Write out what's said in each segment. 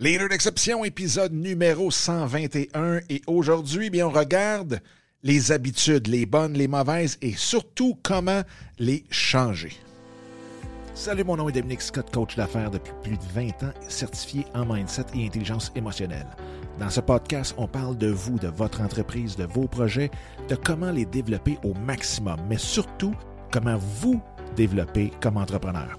Leader d'exception, épisode numéro 121. Et aujourd'hui, bien, on regarde les habitudes, les bonnes, les mauvaises et surtout comment les changer. Salut, mon nom est Dominique Scott, coach d'affaires depuis plus de 20 ans, certifié en mindset et intelligence émotionnelle. Dans ce podcast, on parle de vous, de votre entreprise, de vos projets, de comment les développer au maximum, mais surtout comment vous développer comme entrepreneur.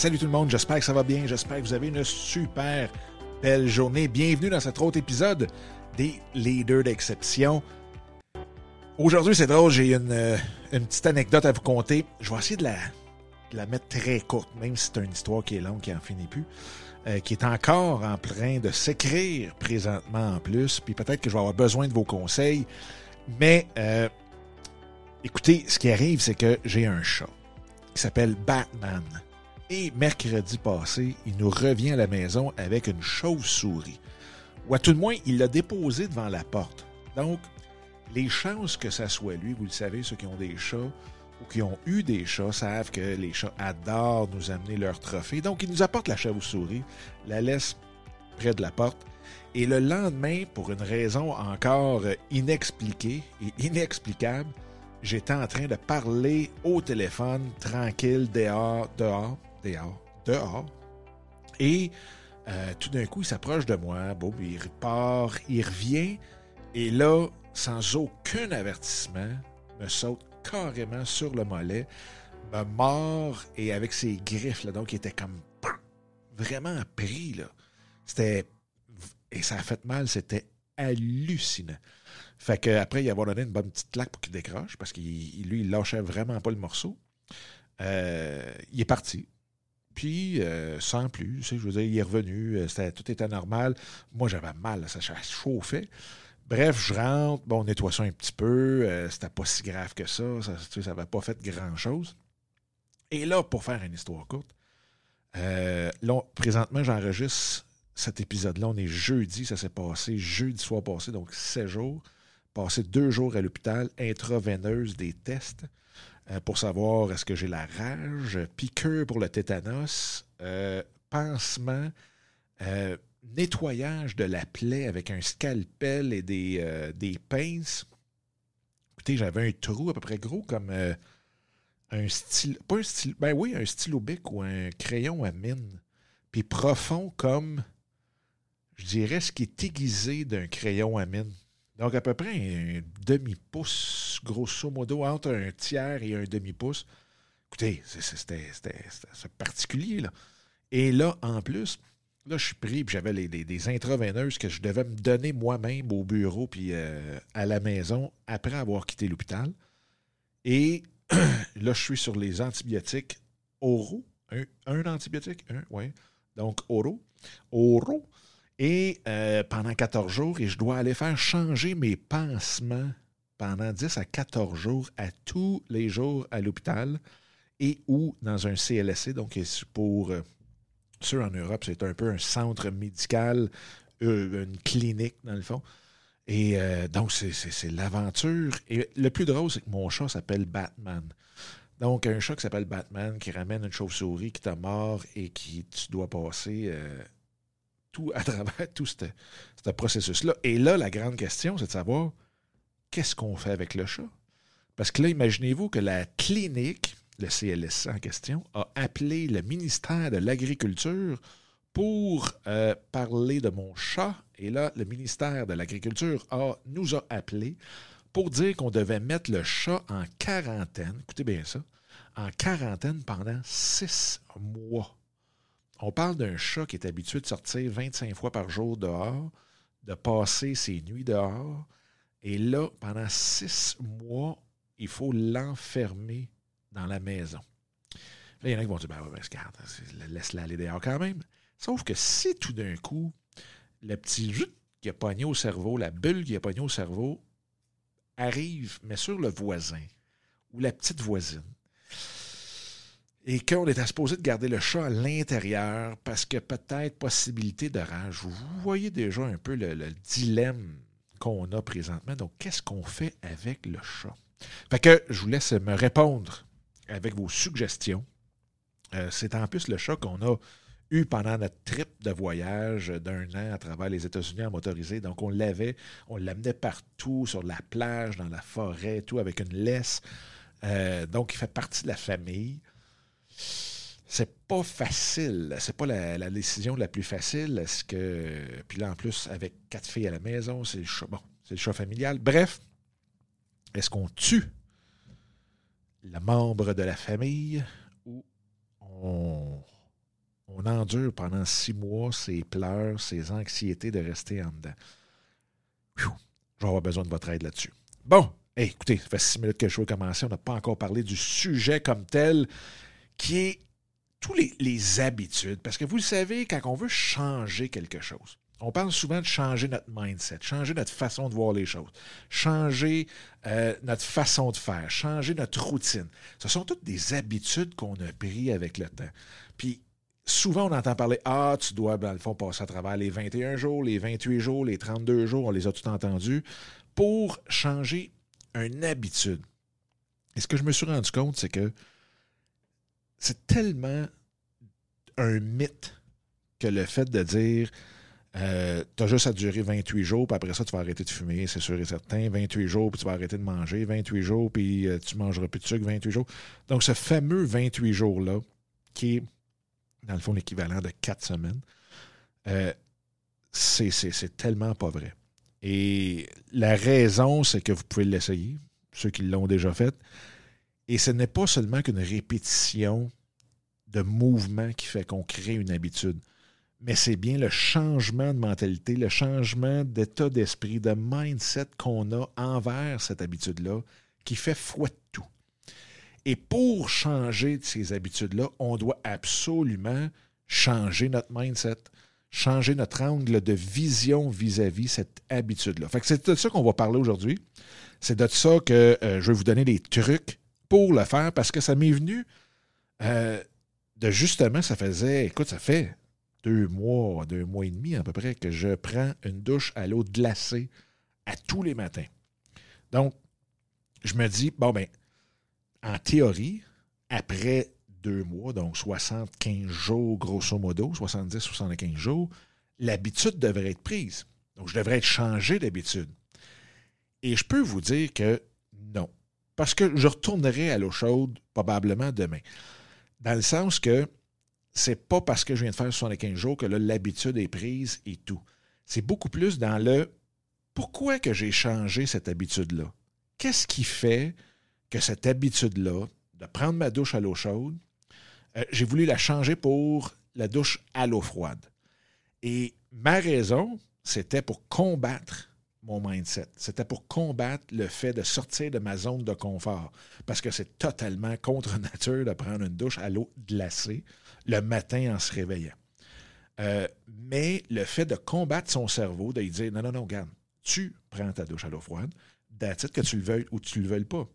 Salut tout le monde, j'espère que ça va bien, j'espère que vous avez une super belle journée. Bienvenue dans cet autre épisode des Leaders d'exception. Aujourd'hui, c'est drôle, j'ai une, euh, petite anecdote à vous conter. Je vais essayer de la, la mettre très courte, même si c'est une histoire qui est longue, qui en finit plus, euh, qui est encore en train de s'écrire présentement en plus, puis peut-être que je vais avoir besoin de vos conseils. Mais euh, écoutez, ce qui arrive, c'est que j'ai un chat qui s'appelle Batman. Et mercredi passé, il nous revient à la maison avec une chauve-souris. Ou à tout le moins, il l'a déposée devant la porte. Donc, les chances que ça soit lui, vous le savez, ceux qui ont des chats ou qui ont eu des chats savent que les chats adorent nous amener leurs trophées. Donc, ils nous apportent la chauve-souris, la laissent près de la porte. Et le lendemain, pour une raison encore inexpliquée et inexplicable, j'étais en train de parler au téléphone, tranquille, dehors, dehors, dehors, dehors. Et euh, tout d'un coup, il s'approche de moi. Bon, il repart, il revient. Et là, sans aucun avertissement, me saute carrément sur le mollet, me mord et avec ses griffes, là, donc il était comme vraiment pris. Là. C'était. Et ça a fait mal, c'était hallucinant. Fait qu'après, il a donné une bonne petite claque pour qu'il décroche, parce qu'il lui, il lâchait vraiment pas le morceau. Euh, il est parti. Puis, euh, sans plus, je veux dire, il est revenu, euh, tout était normal. Moi, j'avais mal, ça chauffait. Bref, je rentre, bon, on nettoie ça un petit peu, euh, c'était pas si grave que ça, ça n'avait pas fait grand-chose. Et là, pour faire une histoire courte, là, présentement, j'enregistre cet épisode-là, on est jeudi, ça s'est passé jeudi soir passé, donc 7 jours. Passé deux jours à l'hôpital, intraveineuse des tests. Euh, pour savoir est-ce que j'ai la rage, piqueur pour le tétanos, euh, pansement, euh, nettoyage de la plaie avec un scalpel et des, des pinces. Écoutez, j'avais un trou à peu près gros comme un stylo, pas un stylo, ben oui, un stylo bic ou un crayon à mine. Puis profond comme, je dirais, ce qui est aiguisé d'un crayon à mine. Donc, à peu près un demi-pouce, grosso modo, entre un tiers et un demi-pouce. Écoutez, c'était particulier, là. Et là, en plus, là, je suis pris, puis j'avais des intraveineuses que je devais me donner moi-même au bureau, puis euh, à la maison, après avoir quitté l'hôpital. Et là, je suis sur les antibiotiques oraux. Un, antibiotique, un, oui. Donc, oraux. Oraux et euh, pendant 14 jours, et je dois aller faire changer mes pansements pendant 10 à 14 jours à tous les jours à l'hôpital et ou dans un CLSC. Donc, pour euh, ceux en Europe, c'est un peu un centre médical, euh, une clinique dans le fond. Et donc, c'est l'aventure. Et le plus drôle, c'est que mon chat s'appelle Batman. Donc, un chat qui s'appelle Batman qui ramène une chauve-souris qui t'a mort et qui tu dois passer tout à travers tout ce processus-là. Et là, la grande question, c'est de savoir qu'est-ce qu'on fait avec le chat? Parce que là, imaginez-vous que la clinique, le CLS en question, a appelé le ministère de l'Agriculture pour euh, parler de mon chat. Et là, le ministère de l'Agriculture nous a appelé pour dire qu'on devait mettre le chat en quarantaine. Écoutez bien ça. En quarantaine pendant six mois. On parle d'un chat qui est habitué de sortir 25 fois par jour dehors, de passer ses nuits dehors. Et là, pendant six mois, il faut l'enfermer dans la maison. Là, il y en a qui vont dire, ben, ben regarde, laisse-la aller dehors quand même. Sauf que si tout d'un coup, le petit jus qui a pogné au cerveau, la bulle qui a pogné au cerveau, arrive, mais sur le voisin ou la petite voisine, et qu'on est supposé de garder le chat à l'intérieur parce que peut-être possibilité de rage. Vous voyez déjà un peu le, dilemme qu'on a présentement. Donc, qu'est-ce qu'on fait avec le chat? Fait que je vous laisse me répondre avec vos suggestions. Euh, c'est en plus le chat qu'on a eu pendant notre trip de voyage d'un an à travers les États-Unis en motorisé. Donc, on l'avait, on l'amenait partout, sur la plage, dans la forêt, tout, avec une laisse. Euh, donc, il fait partie de la famille c'est pas facile. C'est pas la, décision la plus facile. Est-ce que. Puis là, en plus, avec quatre filles à la maison, c'est le choix. Bon, c'est le choix familial. Bref, est-ce qu'on tue le membre de la famille ou on, endure pendant six mois ses pleurs, ses anxiétés de rester en dedans? je vais avoir besoin de votre aide là-dessus. Bon, écoutez, ça fait six minutes que show a commencé. On n'a pas encore parlé du sujet comme tel qui est tous les, habitudes. Parce que vous le savez, quand on veut changer quelque chose, on parle souvent de changer notre mindset, changer notre façon de voir les choses, changer euh, notre façon de faire, changer notre routine. Ce sont toutes des habitudes qu'on a prises avec le temps. Puis souvent, on entend parler Ah, tu dois, dans le fond, passer à travers les 21 jours, les 28 jours, les 32 jours, on les a tous entendus, pour changer une habitude. Et ce que je me suis rendu compte, c'est que c'est tellement un mythe que le fait de dire euh, tu as juste à durer 28 jours, puis après ça, tu vas arrêter de fumer, c'est sûr et certain. 28 jours, puis tu vas arrêter de manger. 28 jours, puis euh, tu ne mangeras plus de sucre 28 jours. Donc, ce fameux 28 jours-là, qui est, dans le fond, l'équivalent de 4 semaines, euh, c'est tellement pas vrai. Et la raison, c'est que vous pouvez l'essayer, ceux qui l'ont déjà fait, et ce n'est pas seulement qu'une répétition de mouvement qui fait qu'on crée une habitude, mais c'est bien le changement de mentalité, le changement d'état d'esprit, de mindset qu'on a envers cette habitude-là qui fait foi de tout. Et pour changer de ces habitudes-là, on doit absolument changer notre mindset, changer notre angle de vision vis-à-vis cette habitude-là. c'est de ça qu'on va parler aujourd'hui. C'est de ça que euh, je vais vous donner des trucs pour le faire parce que ça m'est venu euh, de justement, ça faisait, écoute, ça fait deux mois, deux mois et demi à peu près que je prends une douche à l'eau glacée à tous les matins. Donc, je me dis, bon, ben, en théorie, après deux mois, donc 75 jours grosso modo, 70-75 jours, l'habitude devrait être prise. Donc, je devrais être changé d'habitude. Et je peux vous dire que non. Parce que je retournerai à l'eau chaude probablement demain. Dans le sens que c'est pas parce que je viens de faire 75 jours que l'habitude est prise et tout. C'est beaucoup plus dans le pourquoi que j'ai changé cette habitude-là? Qu'est-ce qui fait que cette habitude-là, de prendre ma douche à l'eau chaude, euh, j'ai voulu la changer pour la douche à l'eau froide. Et ma raison, c'était pour combattre mon mindset. C'était pour combattre le fait de sortir de ma zone de confort. Parce que c'est totalement contre nature de prendre une douche à l'eau glacée le matin en se réveillant. Euh, mais le fait de combattre son cerveau, de lui dire non, non, non, regarde, tu prends ta douche à l'eau froide, d'attitude que tu le veuilles ou tu ne le veuilles pas.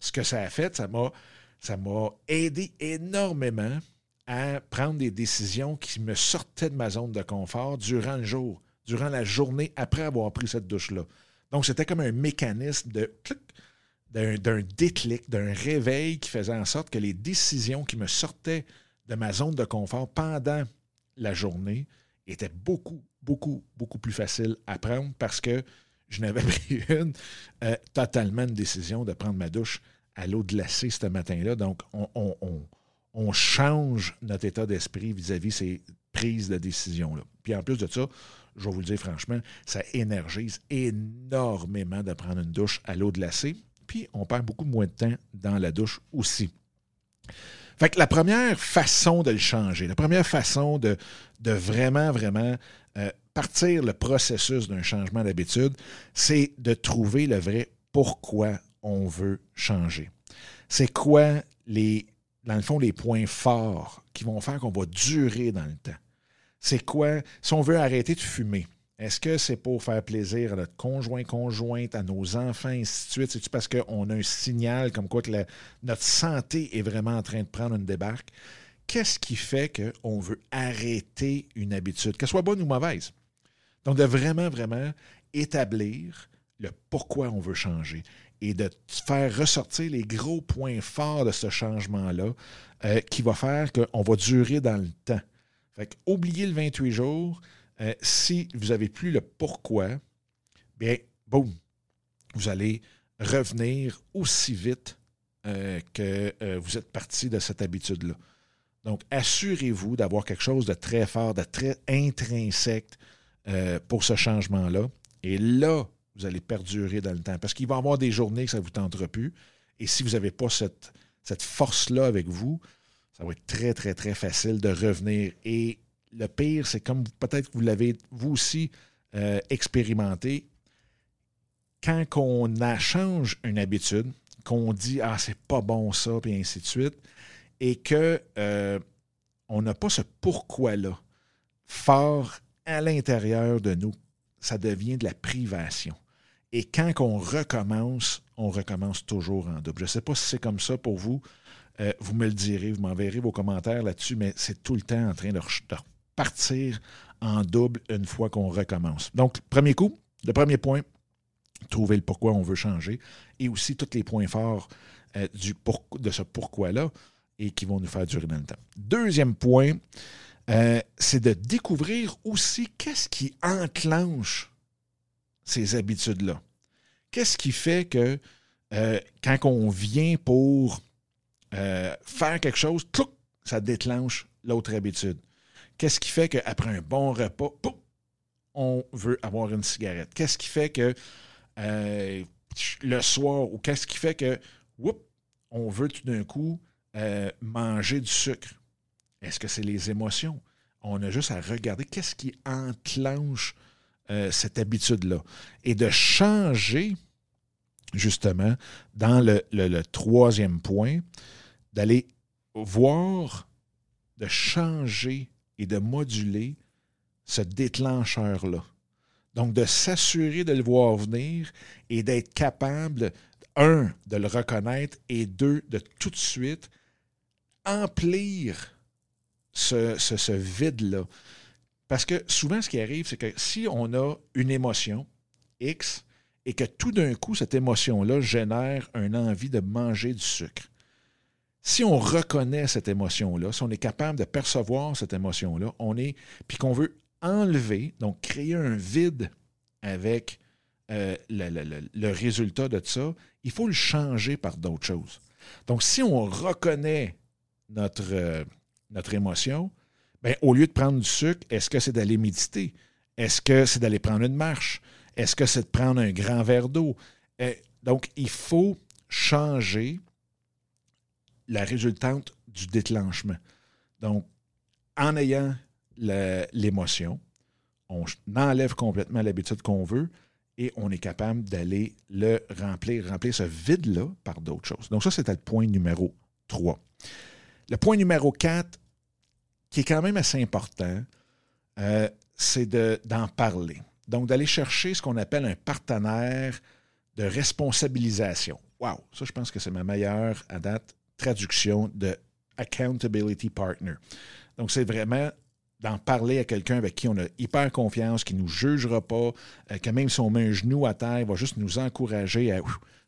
Ce que ça a fait, m'a, ça m'a aidé énormément à prendre des décisions qui me sortaient de ma zone de confort durant le jour durant la journée après avoir pris cette douche-là. Donc, c'était comme un mécanisme de d'un déclic, d'un réveil qui faisait en sorte que les décisions qui me sortaient de ma zone de confort pendant la journée étaient beaucoup, beaucoup, beaucoup plus faciles à prendre parce que je n'avais pris une euh, totalement une décision de prendre ma douche à l'eau glacée ce matin-là. Donc, on, on, change notre état d'esprit vis-à-vis ces prises de décision-là. Puis en plus de ça, je vais vous le dire franchement, ça énergise énormément de prendre une douche à l'eau glacée. Puis on perd beaucoup moins de temps dans la douche aussi. Fait que la première façon de le changer, la première façon de, vraiment, vraiment euh, partir le processus d'un changement d'habitude, c'est de trouver le vrai pourquoi on veut changer. C'est quoi les, dans le fond, les points forts qui vont faire qu'on va durer dans le temps? C'est quoi? Si on veut arrêter de fumer, est-ce que c'est pour faire plaisir à notre conjoint, conjointe, à nos enfants, ainsi de suite? C'est-tu parce qu'on a un signal comme quoi que notre santé est vraiment en train de prendre une débarque? Qu'est-ce qui fait qu'on veut arrêter une habitude, qu'elle soit bonne ou mauvaise? Donc, de vraiment, vraiment établir le pourquoi on veut changer et de faire ressortir les gros points forts de ce changement-là euh, qui va faire qu'on va durer dans le temps. Fait oubliez le 28 jours, euh, si vous n'avez plus le pourquoi, bien, boum, vous allez revenir aussi vite euh, que euh, vous êtes parti de cette habitude-là. Donc, assurez-vous d'avoir quelque chose de très fort, de très intrinsèque pour ce changement-là. Et là, vous allez perdurer dans le temps. Parce qu'il va y avoir des journées que ça ne vous tentera plus. Et si vous n'avez pas cette force-là avec vous, ça va être très, très, très facile de revenir. Et le pire, c'est comme peut-être que vous l'avez vous aussi euh, expérimenté, quand on change une habitude, qu'on dit Ah, c'est pas bon ça, puis ainsi de suite, et que euh, on n'a pas ce pourquoi-là fort à l'intérieur de nous, ça devient de la privation. Et quand on recommence, on recommence toujours en double. Je ne sais pas si c'est comme ça pour vous. Euh, vous me le direz, vous m'enverrez vos commentaires là-dessus, mais c'est tout le temps en train de, partir en double une fois qu'on recommence. Donc, premier coup, le premier point, trouver le pourquoi on veut changer et aussi tous les points forts euh, du de ce pourquoi-là et qui vont nous faire durer dans le temps. Deuxième point, euh, c'est de découvrir aussi qu'est-ce qui enclenche ces habitudes-là. Qu'est-ce qui fait que quand on vient pour faire quelque chose, ça déclenche l'autre habitude. Qu'est-ce qui fait qu'après un bon repas, on veut avoir une cigarette? Qu'est-ce qui fait que euh, le soir, ou qu'est-ce qui fait que on veut tout d'un coup euh, manger du sucre? Est-ce que c'est les émotions? On a juste à regarder qu'est-ce qui enclenche euh, cette habitude-là. Et de changer, justement, dans le troisième point, d'aller voir, de changer et de moduler ce déclencheur-là. Donc, de s'assurer de le voir venir et d'être capable, un, de le reconnaître et deux, de tout de suite emplir ce, vide-là. Parce que souvent, ce qui arrive, c'est que si on a une émotion X et que tout d'un coup, cette émotion-là génère une envie de manger du sucre, si on reconnaît cette émotion-là, si on est capable de percevoir cette émotion-là, on est, puis qu'on veut enlever, donc créer un vide avec euh, le, résultat de ça, il faut le changer par d'autres choses. Donc, si on reconnaît notre, euh, notre émotion, bien, au lieu de prendre du sucre, est-ce que c'est d'aller méditer? Est-ce que c'est d'aller prendre une marche? Est-ce que c'est de prendre un grand verre d'eau? Euh, donc, il faut changer la résultante du déclenchement. Donc, en ayant l'émotion, on enlève complètement l'habitude qu'on veut et on est capable d'aller le remplir, remplir ce vide-là par d'autres choses. Donc, ça, c'était le point numéro 3. Le point numéro 4, qui est quand même assez important, euh, c'est d'en parler. Donc, d'aller chercher ce qu'on appelle un partenaire de responsabilisation. Wow, ça, je pense que c'est ma meilleure à date traduction de accountability partner. Donc, c'est vraiment d'en parler à quelqu'un avec qui on a hyper confiance, qui ne nous jugera pas, euh, que même si on met un genou à terre, il va juste nous encourager à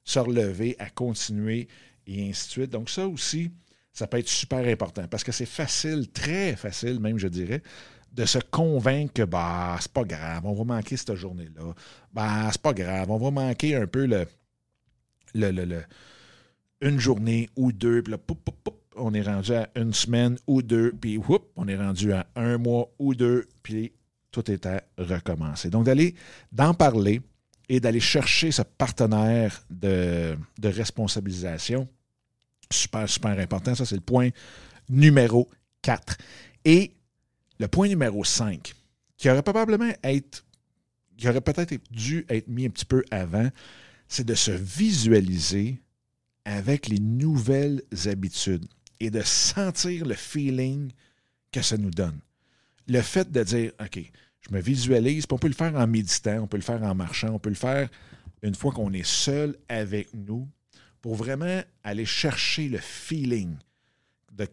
se relever, à continuer, et ainsi de suite. Donc, ça aussi, ça peut être super important parce que c'est facile, très facile même, je dirais, de se convaincre que bah, c'est pas grave, on va manquer cette journée-là. Bah, c'est pas grave, on va manquer un peu le, le, le une journée ou deux, puis là, on est rendu à une semaine ou deux, puis on est rendu à un mois ou deux, puis tout est à recommencer. Donc, d'aller, d'en parler et d'aller chercher ce partenaire de, de responsabilisation, super, super important. Ça, c'est le point numéro 4. Et le point numéro 5, qui aurait probablement être, qui aurait peut-être dû être mis un petit peu avant, c'est de se visualiser avec les nouvelles habitudes et de sentir le feeling que ça nous donne. le fait de dire, OK, je me visualise, on peut le faire en méditant, on peut le faire en marchant, on peut le faire une fois qu'on est seul avec nous, pour vraiment aller chercher le feeling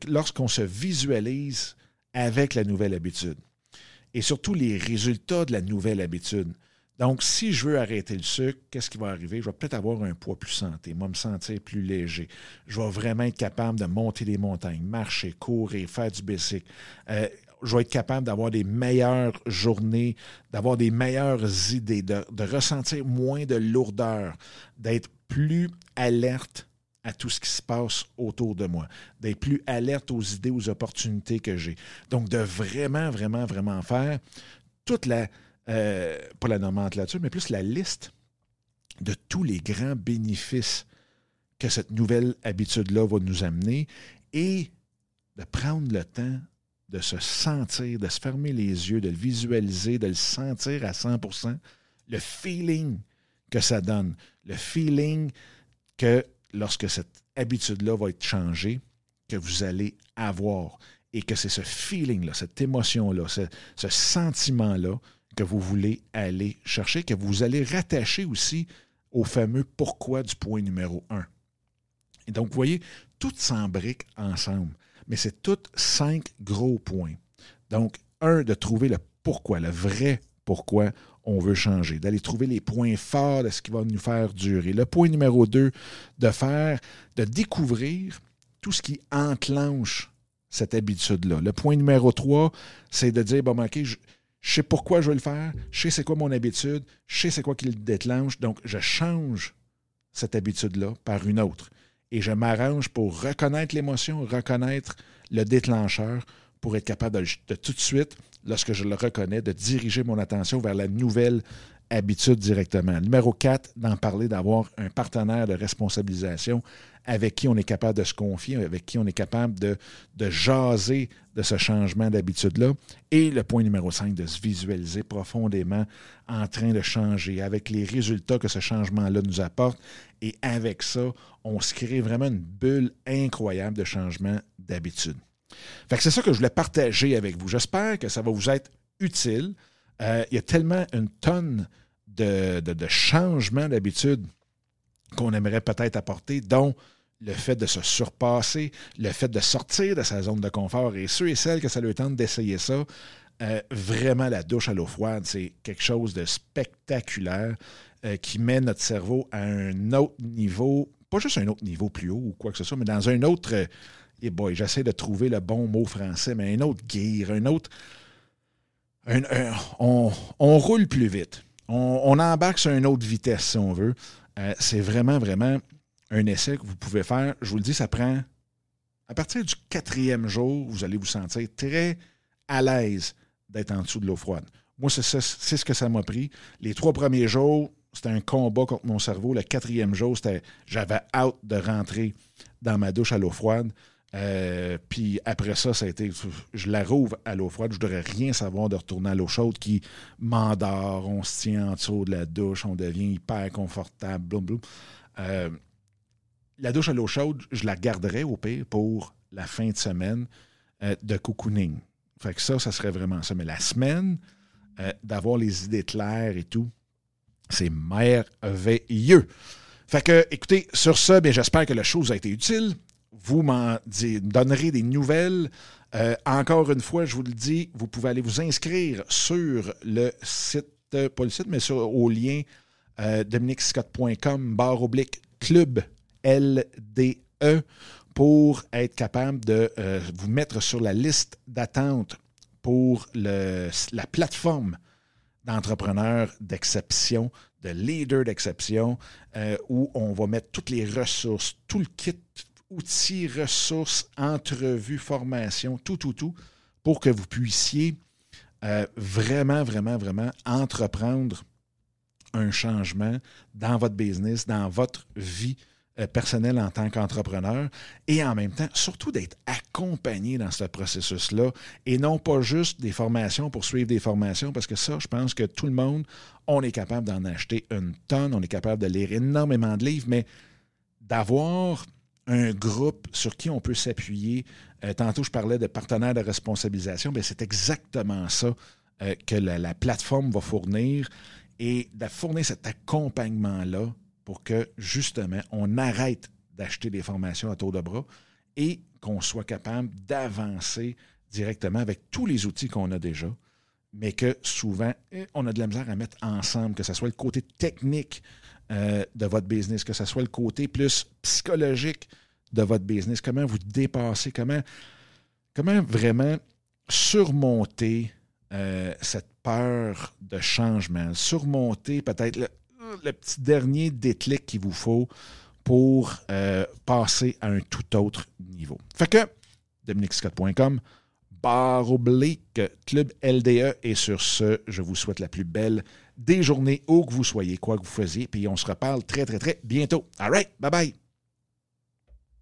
lorsqu'on se visualise avec la nouvelle habitude. Et surtout les résultats de la nouvelle habitude. Donc, si je veux arrêter le sucre, qu'est-ce qui va arriver? Je vais peut-être avoir un poids plus santé, moi me sentir plus léger. Je vais vraiment être capable de monter des montagnes, marcher, courir, faire du bicycle. Euh, je vais être capable d'avoir des meilleures journées, d'avoir des meilleures idées, de, de ressentir moins de lourdeur, d'être plus alerte à tout ce qui se passe autour de moi, d'être plus alerte aux idées, aux opportunités que j'ai. Donc, de vraiment, vraiment, vraiment faire toute la, euh, pas la nomenclature, mais plus la liste de tous les grands bénéfices que cette nouvelle habitude-là va nous amener et de prendre le temps de se sentir, de se fermer les yeux, de le visualiser, de le sentir à 100% le feeling que ça donne, le feeling que lorsque cette habitude-là va être changée, que vous allez avoir et que c'est ce feeling-là, cette émotion-là, ce, ce sentiment-là que vous voulez aller chercher, que vous allez rattacher aussi au fameux pourquoi du point numéro un. Et donc, vous voyez, tout s'embrique ensemble, mais c'est tous cinq gros points. Donc, un, de trouver le pourquoi, le vrai pourquoi on veut changer, d'aller trouver les points forts de ce qui va nous faire durer. Le point numéro deux, de faire, de découvrir tout ce qui enclenche cette habitude-là. Le point numéro trois, c'est de dire, bon, OK, je, sais pourquoi je veux le faire, je sais c'est quoi mon habitude, je sais c'est quoi qui le déclenche, donc je change cette habitude-là par une autre. Et je m'arrange pour reconnaître l'émotion, reconnaître le déclencheur, pour être capable de, tout de suite, lorsque je le reconnais, de diriger mon attention vers la nouvelle habitude directement. Numéro 4, d'en parler, d'avoir un partenaire de responsabilisation avec qui on est capable de se confier, avec qui on est capable de, jaser de ce changement d'habitude-là. Et le point numéro 5, de se visualiser profondément en train de changer, avec les résultats que ce changement-là nous apporte. Et avec ça, on se crée vraiment une bulle incroyable de changement d'habitude. C'est ça que je voulais partager avec vous. J'espère que ça va vous être utile. Euh, il y a tellement une tonne de, changements d'habitude qu'on aimerait peut-être apporter, dont le fait de se surpasser, le fait de sortir de sa zone de confort. Et ceux et celles que ça leur tente d'essayer ça, euh, vraiment la douche à l'eau froide, c'est quelque chose de spectaculaire euh, qui met notre cerveau à un autre niveau, pas juste un autre niveau plus haut ou quoi que ce soit, mais dans un autre. et euh, boy, j'essaie de trouver le bon mot français, mais un autre gear, un autre. On, roule plus vite. On, embarque sur une autre vitesse, si on veut. c'est vraiment, vraiment un essai que vous pouvez faire. Je vous le dis, ça prend. À partir du quatrième jour, vous allez vous sentir très à l'aise d'être en dessous de l'eau froide. Moi, c'est ce que ça m'a pris. Les trois premiers jours, c'était un combat contre mon cerveau. Le quatrième jour, c'était j'avais hâte de rentrer dans ma douche à l'eau froide. Euh, puis après ça, ça a été, je la rouvre à l'eau froide. Je ne voudrais rien savoir de retourner à l'eau chaude qui m'endort. On se tient en dessous de la douche, on devient hyper confortable. Blum, euh, la douche à l'eau chaude, je la garderais au pire pour la fin de semaine euh, de cocooning. Fait que ça, ça serait vraiment ça. Mais la semaine, d'avoir les idées claires et tout, c'est merveilleux. Fait que, écoutez, sur ça, j'espère que la chose a été utile. Vous m'en donnerez des nouvelles. Euh, encore une fois, je vous le dis, vous pouvez aller vous inscrire sur le site, pas le site, mais sur, au lien euh, dominicscott.com barre oblique club LDE pour être capable de euh, vous mettre sur la liste d'attente pour le, la plateforme d'entrepreneurs d'exception, de leaders d'exception, euh, où on va mettre toutes les ressources, tout le kit, outils, ressources, entrevues, formation, tout, tout, tout, pour que vous puissiez euh, vraiment, vraiment, vraiment entreprendre un changement dans votre business, dans votre vie euh, personnel en tant qu'entrepreneur et en même temps, surtout d'être accompagné dans ce processus-là et non pas juste des formations pour suivre des formations parce que ça, je pense que tout le monde, on est capable d'en acheter une tonne, on est capable de lire énormément de livres, mais d'avoir un groupe sur qui on peut s'appuyer. Euh, tantôt, je parlais de partenaires de responsabilisation. Ben, c'est exactement ça euh, que la, plateforme va fournir et de fournir cet accompagnement-là pour que, justement, on arrête d'acheter des formations à tour de bras et qu'on soit capable d'avancer directement avec tous les outils qu'on a déjà, mais que souvent, eh, on a de la misère à mettre ensemble, que ce soit le côté technique euh, de votre business, que ce soit le côté plus psychologique de votre business, comment vous dépassez, comment, comment vraiment surmonter euh, cette peur de changement, surmonter peut-être le, petit dernier déclic qu'il vous faut pour euh, passer à un tout autre niveau. Fait que, dominicscott.com, barre oblique, Club LDE, et sur ce, je vous souhaite la plus belle des journées où que vous soyez, quoi que vous faisiez, puis on se reparle très, très, très bientôt. All right, bye bye.